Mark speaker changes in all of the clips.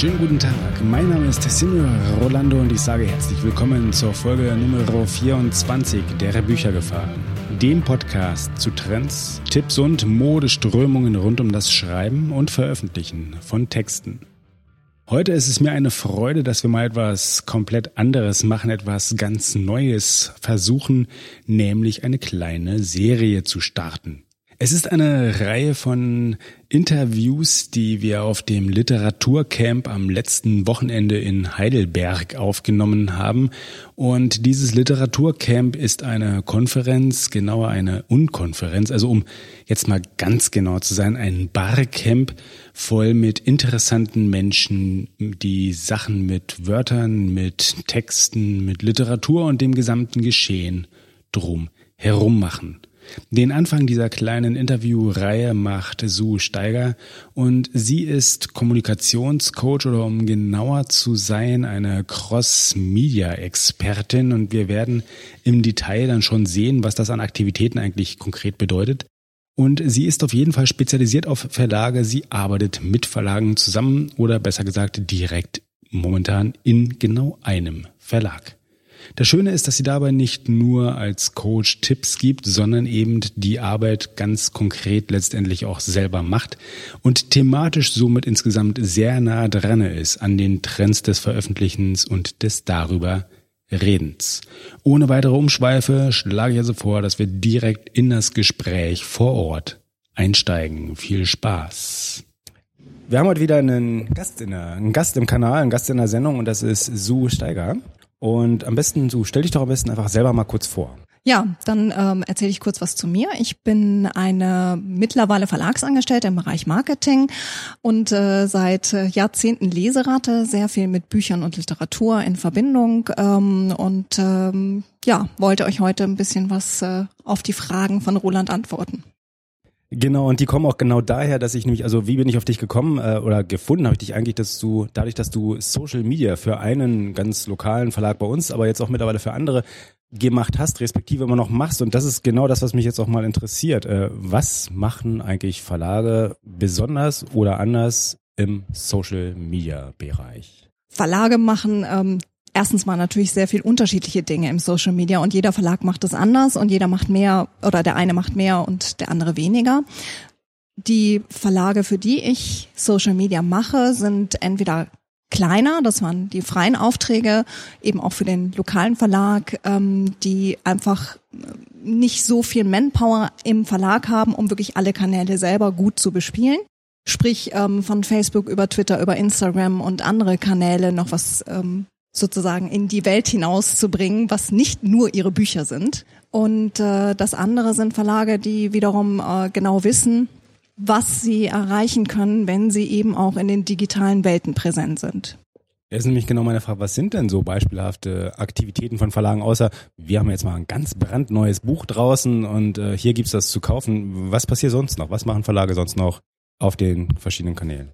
Speaker 1: schönen guten Tag. Mein Name ist Tessino Rolando und ich sage herzlich willkommen zur Folge Nummer 24 der Büchergefahr. Dem Podcast zu Trends, Tipps und Modeströmungen rund um das Schreiben und Veröffentlichen von Texten. Heute ist es mir eine Freude, dass wir mal etwas komplett anderes machen, etwas ganz Neues versuchen, nämlich eine kleine Serie zu starten. Es ist eine Reihe von Interviews, die wir auf dem Literaturcamp am letzten Wochenende in Heidelberg aufgenommen haben. Und dieses Literaturcamp ist eine Konferenz, genauer eine Unkonferenz, also um jetzt mal ganz genau zu sein, ein Barcamp voll mit interessanten Menschen, die Sachen mit Wörtern, mit Texten, mit Literatur und dem gesamten Geschehen drum herum machen. Den Anfang dieser kleinen Interviewreihe macht Sue Steiger und sie ist Kommunikationscoach oder um genauer zu sein, eine Cross-Media-Expertin und wir werden im Detail dann schon sehen, was das an Aktivitäten eigentlich konkret bedeutet. Und sie ist auf jeden Fall spezialisiert auf Verlage. Sie arbeitet mit Verlagen zusammen oder besser gesagt direkt momentan in genau einem Verlag. Das Schöne ist, dass sie dabei nicht nur als Coach Tipps gibt, sondern eben die Arbeit ganz konkret letztendlich auch selber macht und thematisch somit insgesamt sehr nah dran ist an den Trends des Veröffentlichens und des darüber Redens. Ohne weitere Umschweife schlage ich also vor, dass wir direkt in das Gespräch vor Ort einsteigen. Viel Spaß. Wir haben heute wieder einen Gast, in der, einen Gast im Kanal, einen Gast in der Sendung und das ist Sue Steiger. Und am besten, so stell dich doch am besten einfach selber mal kurz vor.
Speaker 2: Ja, dann ähm, erzähle ich kurz was zu mir. Ich bin eine mittlerweile Verlagsangestellte im Bereich Marketing und äh, seit äh, Jahrzehnten Leserate, sehr viel mit Büchern und Literatur in Verbindung ähm, und ähm, ja, wollte euch heute ein bisschen was äh, auf die Fragen von Roland antworten.
Speaker 1: Genau, und die kommen auch genau daher, dass ich nämlich, also wie bin ich auf dich gekommen äh, oder gefunden habe ich dich eigentlich, dass du, dadurch, dass du Social Media für einen ganz lokalen Verlag bei uns, aber jetzt auch mittlerweile für andere gemacht hast, respektive immer noch machst. Und das ist genau das, was mich jetzt auch mal interessiert. Äh, was machen eigentlich Verlage besonders oder anders im Social Media Bereich?
Speaker 2: Verlage machen ähm, erstens mal natürlich sehr viel unterschiedliche Dinge im Social Media und jeder Verlag macht es anders und jeder macht mehr oder der eine macht mehr und der andere weniger. Die Verlage, für die ich Social Media mache, sind entweder kleiner, das waren die freien Aufträge, eben auch für den lokalen Verlag, ähm, die einfach nicht so viel Manpower im Verlag haben, um wirklich alle Kanäle selber gut zu bespielen. Sprich ähm, von Facebook über Twitter, über Instagram und andere Kanäle noch was ähm, sozusagen in die Welt hinauszubringen, was nicht nur ihre Bücher sind. Und äh, das andere sind Verlage, die wiederum äh, genau wissen, was sie erreichen können, wenn sie eben auch in den digitalen Welten präsent sind.
Speaker 1: Das ist nämlich genau meine Frage, was sind denn so beispielhafte Aktivitäten von Verlagen, außer wir haben jetzt mal ein ganz brandneues Buch draußen und äh, hier gibt's das zu kaufen. Was passiert sonst noch? Was machen Verlage sonst noch auf den verschiedenen Kanälen?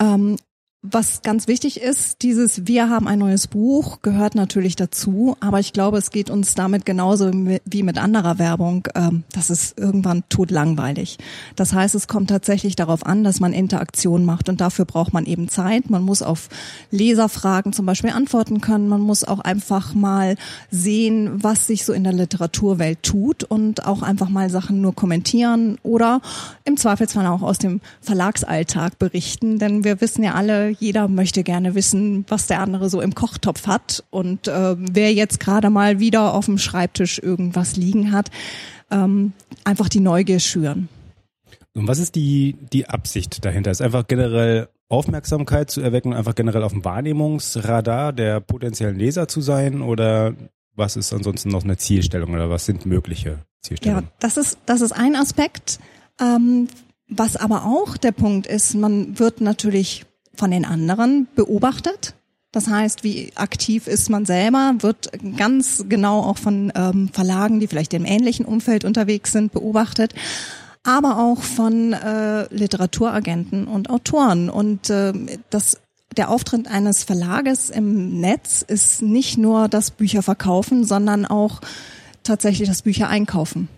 Speaker 2: Ähm, was ganz wichtig ist, dieses Wir haben ein neues Buch gehört natürlich dazu, aber ich glaube, es geht uns damit genauso wie mit anderer Werbung. Ähm, das ist irgendwann totlangweilig. Das heißt, es kommt tatsächlich darauf an, dass man Interaktion macht und dafür braucht man eben Zeit. Man muss auf Leserfragen zum Beispiel antworten können. Man muss auch einfach mal sehen, was sich so in der Literaturwelt tut und auch einfach mal Sachen nur kommentieren oder im Zweifelsfall auch aus dem Verlagsalltag berichten, denn wir wissen ja alle, jeder möchte gerne wissen, was der andere so im Kochtopf hat und äh, wer jetzt gerade mal wieder auf dem Schreibtisch irgendwas liegen hat, ähm, einfach die Neugier schüren.
Speaker 1: Und was ist die, die Absicht dahinter? Ist einfach generell Aufmerksamkeit zu erwecken, einfach generell auf dem Wahrnehmungsradar der potenziellen Leser zu sein oder was ist ansonsten noch eine Zielstellung oder was sind mögliche Zielstellungen?
Speaker 2: Ja, das ist, das ist ein Aspekt. Ähm, was aber auch der Punkt ist, man wird natürlich von den anderen beobachtet. Das heißt, wie aktiv ist man selber, wird ganz genau auch von ähm, Verlagen, die vielleicht im ähnlichen Umfeld unterwegs sind, beobachtet aber auch von äh, Literaturagenten und Autoren. Und äh, das, der Auftritt eines Verlages im Netz ist nicht nur das Bücher verkaufen, sondern auch tatsächlich das Bücher einkaufen.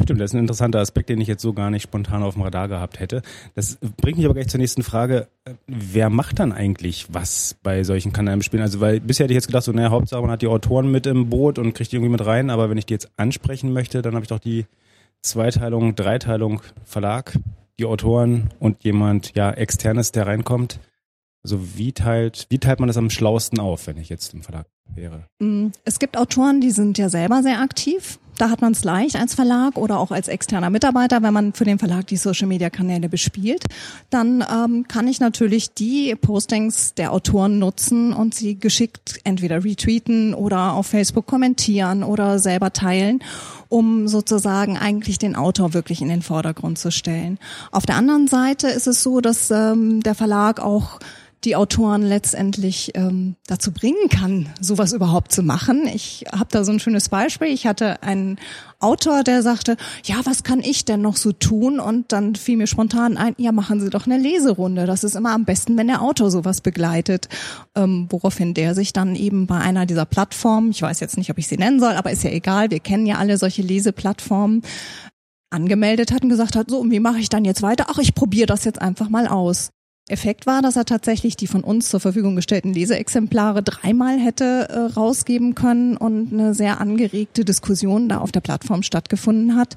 Speaker 1: Stimmt, das ist ein interessanter Aspekt, den ich jetzt so gar nicht spontan auf dem Radar gehabt hätte. Das bringt mich aber gleich zur nächsten Frage. Wer macht dann eigentlich was bei solchen Kanalspielen? Also, weil bisher hätte ich jetzt gedacht, so, naja, Hauptsache man hat die Autoren mit im Boot und kriegt die irgendwie mit rein, aber wenn ich die jetzt ansprechen möchte, dann habe ich doch die Zweiteilung, Dreiteilung, Verlag, die Autoren und jemand, ja, externes, der reinkommt. Also wie teilt, wie teilt man das am schlausten auf, wenn ich jetzt im Verlag wäre?
Speaker 2: Mm, es gibt Autoren, die sind ja selber sehr aktiv. Da hat man es leicht als Verlag oder auch als externer Mitarbeiter, wenn man für den Verlag die Social-Media-Kanäle bespielt. Dann ähm, kann ich natürlich die Postings der Autoren nutzen und sie geschickt entweder retweeten oder auf Facebook kommentieren oder selber teilen um sozusagen eigentlich den Autor wirklich in den Vordergrund zu stellen. Auf der anderen Seite ist es so, dass ähm, der Verlag auch die Autoren letztendlich ähm, dazu bringen kann, sowas überhaupt zu machen. Ich habe da so ein schönes Beispiel. Ich hatte einen Autor, der sagte, ja, was kann ich denn noch so tun? Und dann fiel mir spontan ein, ja, machen Sie doch eine Leserunde. Das ist immer am besten, wenn der Autor sowas begleitet. Ähm, woraufhin der sich dann eben bei einer dieser Plattformen, ich weiß jetzt nicht, ob ich sie nennen soll, aber ist ja egal, wir kennen ja alle solche Leseplattformen, angemeldet hat und gesagt hat, so, und wie mache ich dann jetzt weiter? Ach, ich probiere das jetzt einfach mal aus. Effekt war, dass er tatsächlich die von uns zur Verfügung gestellten Leseexemplare dreimal hätte äh, rausgeben können und eine sehr angeregte Diskussion da auf der Plattform stattgefunden hat.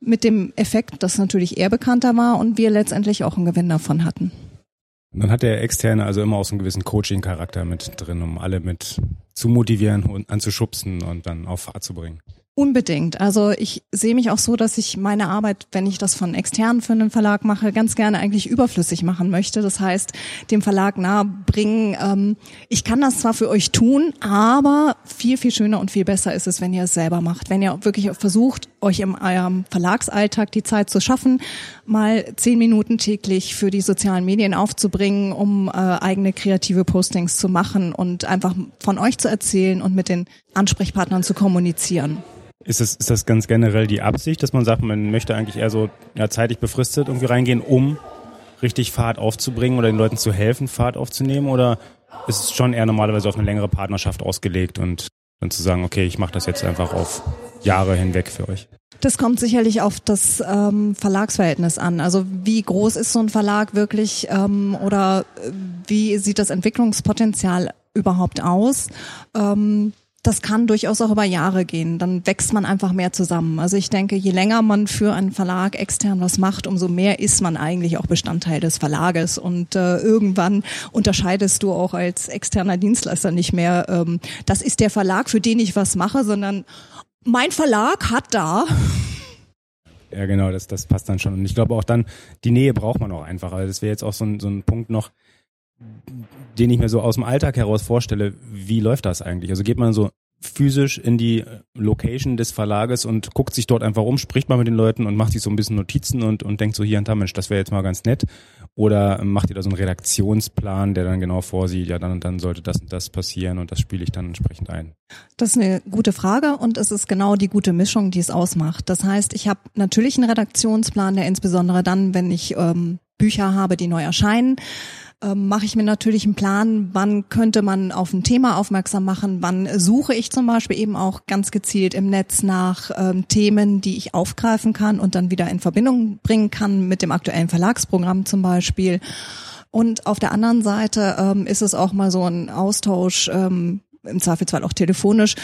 Speaker 2: Mit dem Effekt, dass natürlich er bekannter war und wir letztendlich auch einen Gewinn davon hatten.
Speaker 1: dann hat der Externe also immer auch so einen gewissen Coaching-Charakter mit drin, um alle mit zu motivieren und anzuschubsen und dann auf Fahrt zu bringen.
Speaker 2: Unbedingt. Also ich sehe mich auch so, dass ich meine Arbeit, wenn ich das von extern für einen Verlag mache, ganz gerne eigentlich überflüssig machen möchte. Das heißt, dem Verlag nahebringen, ähm, ich kann das zwar für euch tun, aber viel, viel schöner und viel besser ist es, wenn ihr es selber macht. Wenn ihr wirklich versucht, euch im eurem Verlagsalltag die Zeit zu schaffen, mal zehn Minuten täglich für die sozialen Medien aufzubringen, um äh, eigene kreative Postings zu machen und einfach von euch zu erzählen und mit den Ansprechpartnern zu kommunizieren.
Speaker 1: Ist das, ist das ganz generell die Absicht, dass man sagt, man möchte eigentlich eher so ja, zeitlich befristet irgendwie reingehen, um richtig Fahrt aufzubringen oder den Leuten zu helfen, Fahrt aufzunehmen? Oder ist es schon eher normalerweise auf eine längere Partnerschaft ausgelegt und dann zu sagen, okay, ich mache das jetzt einfach auf Jahre hinweg für euch?
Speaker 2: Das kommt sicherlich auf das ähm, Verlagsverhältnis an. Also wie groß ist so ein Verlag wirklich ähm, oder wie sieht das Entwicklungspotenzial überhaupt aus? Ähm, das kann durchaus auch über Jahre gehen. Dann wächst man einfach mehr zusammen. Also ich denke, je länger man für einen Verlag extern was macht, umso mehr ist man eigentlich auch Bestandteil des Verlages. Und äh, irgendwann unterscheidest du auch als externer Dienstleister nicht mehr, ähm, das ist der Verlag, für den ich was mache, sondern mein Verlag hat da.
Speaker 1: Ja, genau, das, das passt dann schon. Und ich glaube auch dann, die Nähe braucht man auch einfach. Also das wäre jetzt auch so ein, so ein Punkt noch, den ich mir so aus dem Alltag heraus vorstelle, wie läuft das eigentlich? Also geht man so physisch in die Location des Verlages und guckt sich dort einfach um, spricht mal mit den Leuten und macht sich so ein bisschen Notizen und, und denkt so hier und da, Mensch, das wäre jetzt mal ganz nett. Oder macht ihr da so einen Redaktionsplan, der dann genau vorsieht, ja, dann und dann sollte das und das passieren und das spiele ich dann entsprechend ein?
Speaker 2: Das ist eine gute Frage und es ist genau die gute Mischung, die es ausmacht. Das heißt, ich habe natürlich einen Redaktionsplan, der insbesondere dann, wenn ich ähm, Bücher habe, die neu erscheinen, mache ich mir natürlich einen Plan, wann könnte man auf ein Thema aufmerksam machen, wann suche ich zum Beispiel eben auch ganz gezielt im Netz nach ähm, Themen, die ich aufgreifen kann und dann wieder in Verbindung bringen kann mit dem aktuellen Verlagsprogramm zum Beispiel. Und auf der anderen Seite ähm, ist es auch mal so ein Austausch, ähm, im Zweifelsfall auch telefonisch,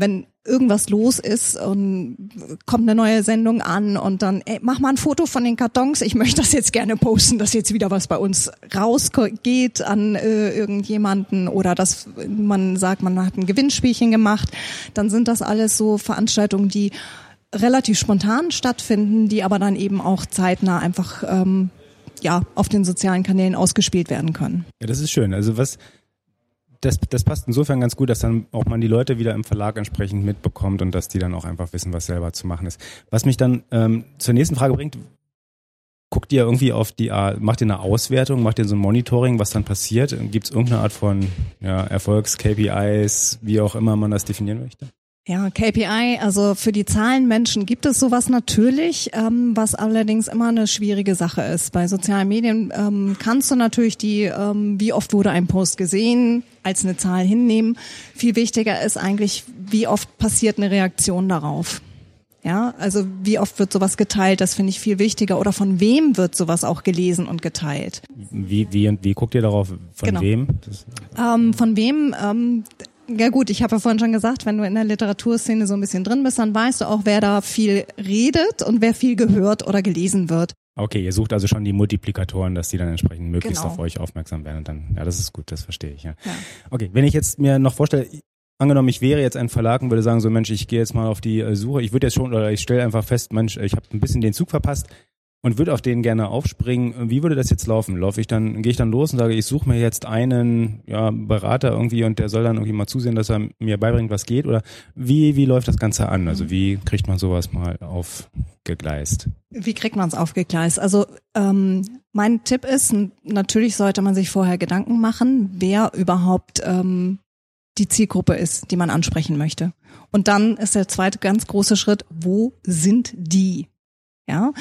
Speaker 2: wenn irgendwas los ist und kommt eine neue Sendung an und dann, ey, mach mal ein Foto von den Kartons, ich möchte das jetzt gerne posten, dass jetzt wieder was bei uns rausgeht an äh, irgendjemanden oder dass man sagt, man hat ein Gewinnspielchen gemacht, dann sind das alles so Veranstaltungen, die relativ spontan stattfinden, die aber dann eben auch zeitnah einfach ähm, ja auf den sozialen Kanälen ausgespielt werden können.
Speaker 1: Ja, das ist schön. Also was das, das passt insofern ganz gut, dass dann auch man die Leute wieder im Verlag entsprechend mitbekommt und dass die dann auch einfach wissen, was selber zu machen ist. Was mich dann ähm, zur nächsten Frage bringt, guckt ihr irgendwie auf die, macht ihr eine Auswertung, macht ihr so ein Monitoring, was dann passiert? Gibt es irgendeine Art von ja, Erfolgs-KPIs, wie auch immer man das definieren möchte?
Speaker 2: Ja, KPI, also für die Zahlenmenschen gibt es sowas natürlich, ähm, was allerdings immer eine schwierige Sache ist. Bei sozialen Medien ähm, kannst du natürlich die, ähm, wie oft wurde ein Post gesehen, als eine Zahl hinnehmen. Viel wichtiger ist eigentlich, wie oft passiert eine Reaktion darauf. Ja, also wie oft wird sowas geteilt, das finde ich viel wichtiger. Oder von wem wird sowas auch gelesen und geteilt?
Speaker 1: Wie, wie, wie guckt ihr darauf? Von genau. wem?
Speaker 2: Ähm, von wem? Ähm, ja gut, ich habe ja vorhin schon gesagt, wenn du in der Literaturszene so ein bisschen drin bist, dann weißt du auch, wer da viel redet und wer viel gehört oder gelesen wird.
Speaker 1: Okay, ihr sucht also schon die Multiplikatoren, dass die dann entsprechend möglichst genau. auf euch aufmerksam werden und dann, ja, das ist gut, das verstehe ich, ja. ja. Okay, wenn ich jetzt mir noch vorstelle, angenommen, ich wäre jetzt ein Verlag und würde sagen, so Mensch, ich gehe jetzt mal auf die äh, Suche, ich würde jetzt schon, oder ich stelle einfach fest, Mensch, ich habe ein bisschen den Zug verpasst und würde auf den gerne aufspringen. Wie würde das jetzt laufen? Laufe ich dann, gehe ich dann los und sage, ich suche mir jetzt einen ja, Berater irgendwie und der soll dann irgendwie mal zusehen, dass er mir beibringt, was geht? Oder wie, wie läuft das Ganze an? Also wie kriegt man sowas mal aufgegleist?
Speaker 2: Wie kriegt man es aufgegleist? Also ähm, mein Tipp ist, natürlich sollte man sich vorher Gedanken machen, wer überhaupt ähm, die Zielgruppe ist, die man ansprechen möchte. Und dann ist der zweite ganz große Schritt, wo sind die? Ja,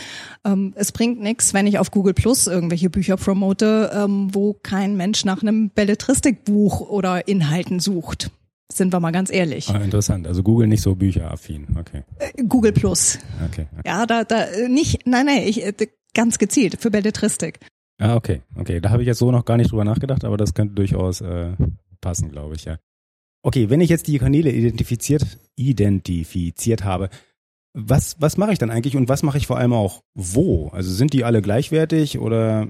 Speaker 2: ähm, es bringt nichts, wenn ich auf Google Plus irgendwelche Bücher promote, ähm, wo kein Mensch nach einem Belletristikbuch oder Inhalten sucht. Sind wir mal ganz ehrlich.
Speaker 1: Ah, interessant. Also Google nicht so bücheraffin. Okay.
Speaker 2: Äh, Google Plus.
Speaker 1: Okay. okay.
Speaker 2: Ja, da, da äh, nicht. Nein, nein, ich äh, ganz gezielt für Belletristik.
Speaker 1: Ah, okay, okay. Da habe ich jetzt so noch gar nicht drüber nachgedacht, aber das könnte durchaus äh, passen, glaube ich, ja. Okay, wenn ich jetzt die Kanäle identifiziert, identifiziert habe, was, was mache ich dann eigentlich und was mache ich vor allem auch wo? Also sind die alle gleichwertig oder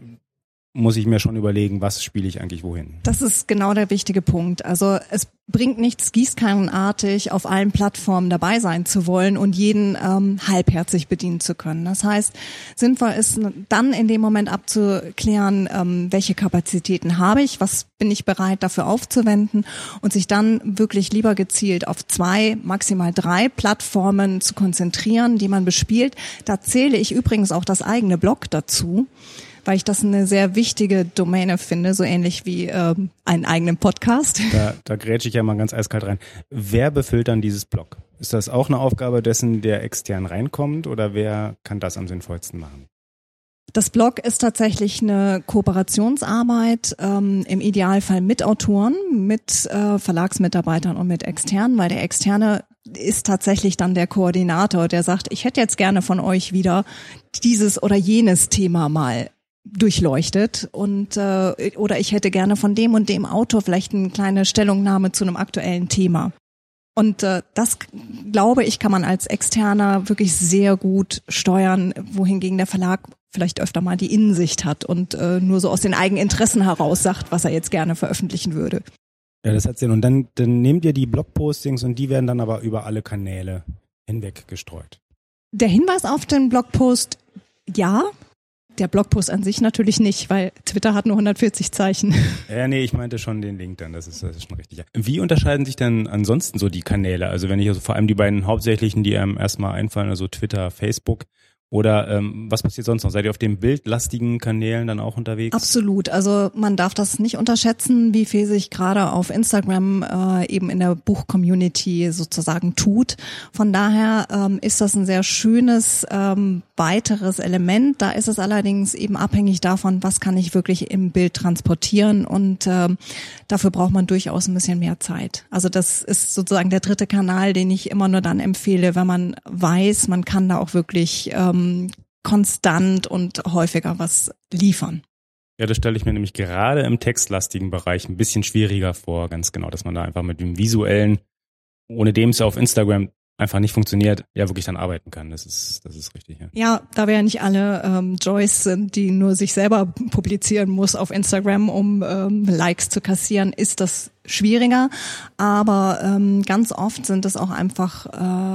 Speaker 1: muss ich mir schon überlegen, was spiele ich eigentlich wohin?
Speaker 2: Das ist genau der wichtige Punkt. Also es bringt nichts, gießkannenartig auf allen Plattformen dabei sein zu wollen und jeden ähm, halbherzig bedienen zu können. Das heißt, sinnvoll ist dann in dem Moment abzuklären, ähm, welche Kapazitäten habe ich, was bin ich bereit dafür aufzuwenden und sich dann wirklich lieber gezielt auf zwei, maximal drei Plattformen zu konzentrieren, die man bespielt. Da zähle ich übrigens auch das eigene Blog dazu weil ich das eine sehr wichtige Domäne finde, so ähnlich wie ähm, einen eigenen Podcast.
Speaker 1: Da, da grätsche ich ja mal ganz eiskalt rein. Wer befüllt dann dieses Blog? Ist das auch eine Aufgabe dessen, der extern reinkommt oder wer kann das am sinnvollsten machen?
Speaker 2: Das Blog ist tatsächlich eine Kooperationsarbeit, ähm, im Idealfall mit Autoren, mit äh, Verlagsmitarbeitern und mit Externen, weil der Externe ist tatsächlich dann der Koordinator, der sagt, ich hätte jetzt gerne von euch wieder dieses oder jenes Thema mal durchleuchtet und äh, oder ich hätte gerne von dem und dem Autor vielleicht eine kleine Stellungnahme zu einem aktuellen Thema. Und äh, das glaube ich kann man als Externer wirklich sehr gut steuern, wohingegen der Verlag vielleicht öfter mal die Innensicht hat und äh, nur so aus den eigenen Interessen heraus sagt, was er jetzt gerne veröffentlichen würde.
Speaker 1: Ja, das hat Sinn. Und dann, dann nehmt ihr die Blogpostings und die werden dann aber über alle Kanäle hinweg gestreut.
Speaker 2: Der Hinweis auf den Blogpost, ja, der Blogpost an sich natürlich nicht, weil Twitter hat nur 140 Zeichen.
Speaker 1: Ja, nee, ich meinte schon den Link dann, das ist, das ist schon richtig. Wie unterscheiden sich denn ansonsten so die Kanäle? Also wenn ich also vor allem die beiden hauptsächlichen, die einem erstmal einfallen, also Twitter, Facebook, oder ähm, was passiert sonst noch? Seid ihr auf den bildlastigen Kanälen dann auch unterwegs?
Speaker 2: Absolut. Also man darf das nicht unterschätzen, wie viel sich gerade auf Instagram äh, eben in der Buch-Community sozusagen tut. Von daher ähm, ist das ein sehr schönes ähm, weiteres Element. Da ist es allerdings eben abhängig davon, was kann ich wirklich im Bild transportieren und ähm, dafür braucht man durchaus ein bisschen mehr Zeit. Also das ist sozusagen der dritte Kanal, den ich immer nur dann empfehle, wenn man weiß, man kann da auch wirklich ähm, ähm, konstant und häufiger was liefern.
Speaker 1: Ja, das stelle ich mir nämlich gerade im textlastigen Bereich ein bisschen schwieriger vor, ganz genau, dass man da einfach mit dem visuellen, ohne dem es auf Instagram einfach nicht funktioniert, ja wirklich dann arbeiten kann. Das ist, das ist richtig. Ja,
Speaker 2: ja da wir ja nicht alle ähm, Joyce sind, die nur sich selber publizieren muss auf Instagram, um ähm, Likes zu kassieren, ist das schwieriger. Aber ähm, ganz oft sind es auch einfach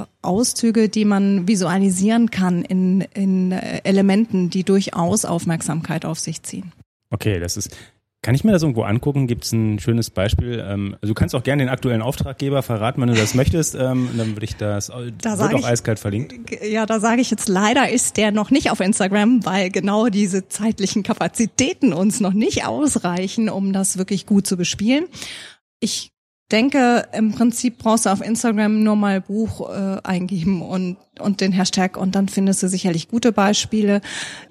Speaker 2: äh, Auszüge, die man visualisieren kann in, in Elementen, die durchaus Aufmerksamkeit auf sich ziehen.
Speaker 1: Okay, das ist kann ich mir das irgendwo angucken? Gibt es ein schönes Beispiel? Ähm, also du kannst auch gerne den aktuellen Auftraggeber verraten, wenn du das möchtest. Ähm, dann würde ich das, da wird auch ich, eiskalt verlinkt.
Speaker 2: Ja, da sage ich jetzt leider ist der noch nicht auf Instagram, weil genau diese zeitlichen Kapazitäten uns noch nicht ausreichen, um das wirklich gut zu bespielen. Ich denke, im Prinzip brauchst du auf Instagram nur mal Buch äh, eingeben und, und den Hashtag und dann findest du sicherlich gute Beispiele.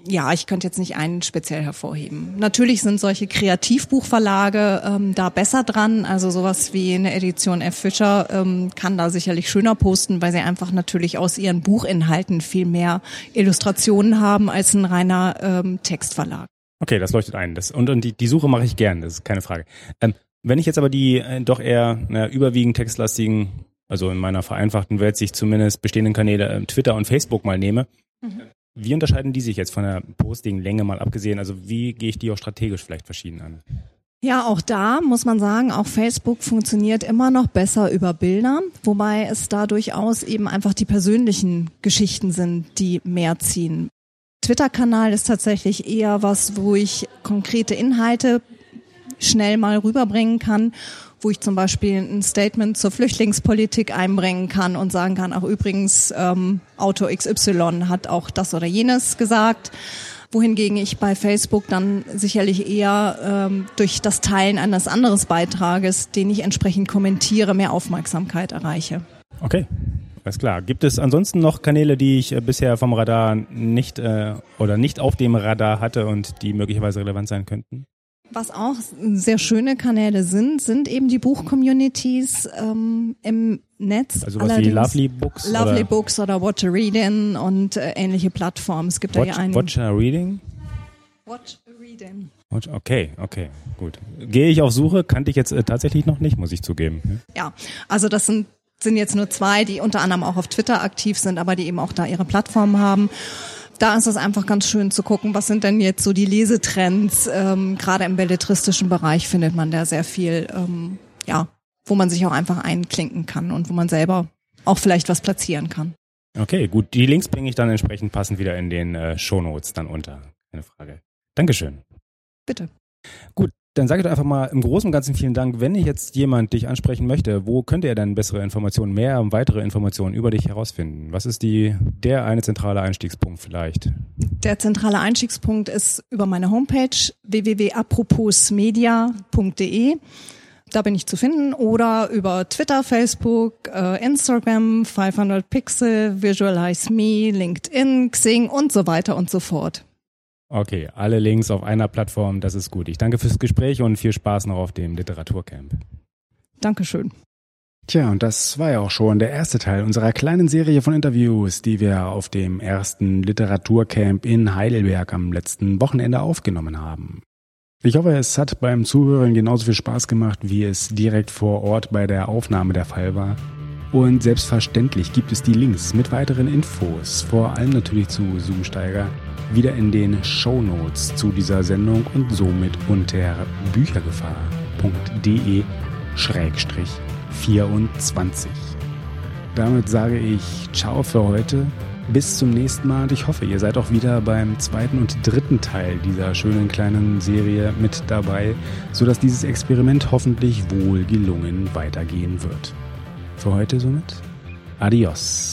Speaker 2: Ja, ich könnte jetzt nicht einen speziell hervorheben. Natürlich sind solche Kreativbuchverlage ähm, da besser dran. Also sowas wie eine Edition F. Fischer ähm, kann da sicherlich schöner posten, weil sie einfach natürlich aus ihren Buchinhalten viel mehr Illustrationen haben als ein reiner ähm, Textverlag.
Speaker 1: Okay, das leuchtet ein. Das, und und die, die Suche mache ich gern, das ist keine Frage. Ähm, wenn ich jetzt aber die äh, doch eher na, überwiegend textlastigen, also in meiner vereinfachten Welt sich zumindest bestehenden Kanäle äh, Twitter und Facebook mal nehme, mhm. wie unterscheiden die sich jetzt von der Posting-Länge mal abgesehen? Also wie gehe ich die auch strategisch vielleicht verschieden an?
Speaker 2: Ja, auch da muss man sagen, auch Facebook funktioniert immer noch besser über Bilder, wobei es da durchaus eben einfach die persönlichen Geschichten sind, die mehr ziehen. Twitter-Kanal ist tatsächlich eher was, wo ich konkrete Inhalte schnell mal rüberbringen kann, wo ich zum Beispiel ein Statement zur Flüchtlingspolitik einbringen kann und sagen kann, auch übrigens, ähm, Autor XY hat auch das oder jenes gesagt wohingegen ich bei Facebook dann sicherlich eher ähm, durch das Teilen eines anderes Beitrages, den ich entsprechend kommentiere, mehr Aufmerksamkeit erreiche.
Speaker 1: Okay, alles klar. Gibt es ansonsten noch Kanäle, die ich äh, bisher vom Radar nicht äh, oder nicht auf dem Radar hatte und die möglicherweise relevant sein könnten?
Speaker 2: Was auch sehr schöne Kanäle sind, sind eben die Buch-Communities ähm, im Netz.
Speaker 1: Also was wie Lovely Books?
Speaker 2: Lovely oder? Books oder Watch a Reading und äh, ähnliche Plattformen. Es gibt
Speaker 1: Watch,
Speaker 2: da ja einen.
Speaker 1: Watch a Reading?
Speaker 2: Watch a Reading.
Speaker 1: Watch, okay, okay, gut. Gehe ich auf Suche, kannte ich jetzt äh, tatsächlich noch nicht, muss ich zugeben.
Speaker 2: Ja, also das sind sind jetzt nur zwei, die unter anderem auch auf Twitter aktiv sind, aber die eben auch da ihre Plattform haben da ist es einfach ganz schön zu gucken, was sind denn jetzt so die Lesetrends. Ähm, Gerade im belletristischen Bereich findet man da sehr viel, ähm, ja, wo man sich auch einfach einklinken kann und wo man selber auch vielleicht was platzieren kann.
Speaker 1: Okay, gut. Die Links bringe ich dann entsprechend passend wieder in den äh, Shownotes dann unter. Keine Frage. Dankeschön.
Speaker 2: Bitte.
Speaker 1: Gut, dann sage ich doch einfach mal im Großen und Ganzen vielen Dank. Wenn jetzt jemand dich ansprechen möchte, wo könnte er dann bessere Informationen, mehr und weitere Informationen über dich herausfinden? Was ist die, der eine zentrale Einstiegspunkt vielleicht?
Speaker 2: Der zentrale Einstiegspunkt ist über meine Homepage www.aproposmedia.de. Da bin ich zu finden oder über Twitter, Facebook, äh, Instagram, 500 Pixel, Visualize Me, LinkedIn, Xing und so weiter und so fort.
Speaker 1: Okay, alle Links auf einer Plattform, das ist gut. Ich danke fürs Gespräch und viel Spaß noch auf dem Literaturcamp.
Speaker 2: Dankeschön.
Speaker 1: Tja, und das war ja auch schon der erste Teil unserer kleinen Serie von Interviews, die wir auf dem ersten Literaturcamp in Heidelberg am letzten Wochenende aufgenommen haben. Ich hoffe, es hat beim Zuhören genauso viel Spaß gemacht, wie es direkt vor Ort bei der Aufnahme der Fall war. Und selbstverständlich gibt es die Links mit weiteren Infos, vor allem natürlich zu Zoomsteiger, wieder in den Show Notes zu dieser Sendung und somit unter büchergefahr.de 24. Damit sage ich Ciao für heute. Bis zum nächsten Mal und ich hoffe, ihr seid auch wieder beim zweiten und dritten Teil dieser schönen kleinen Serie mit dabei, sodass dieses Experiment hoffentlich wohl gelungen weitergehen wird. Für heute somit Adios.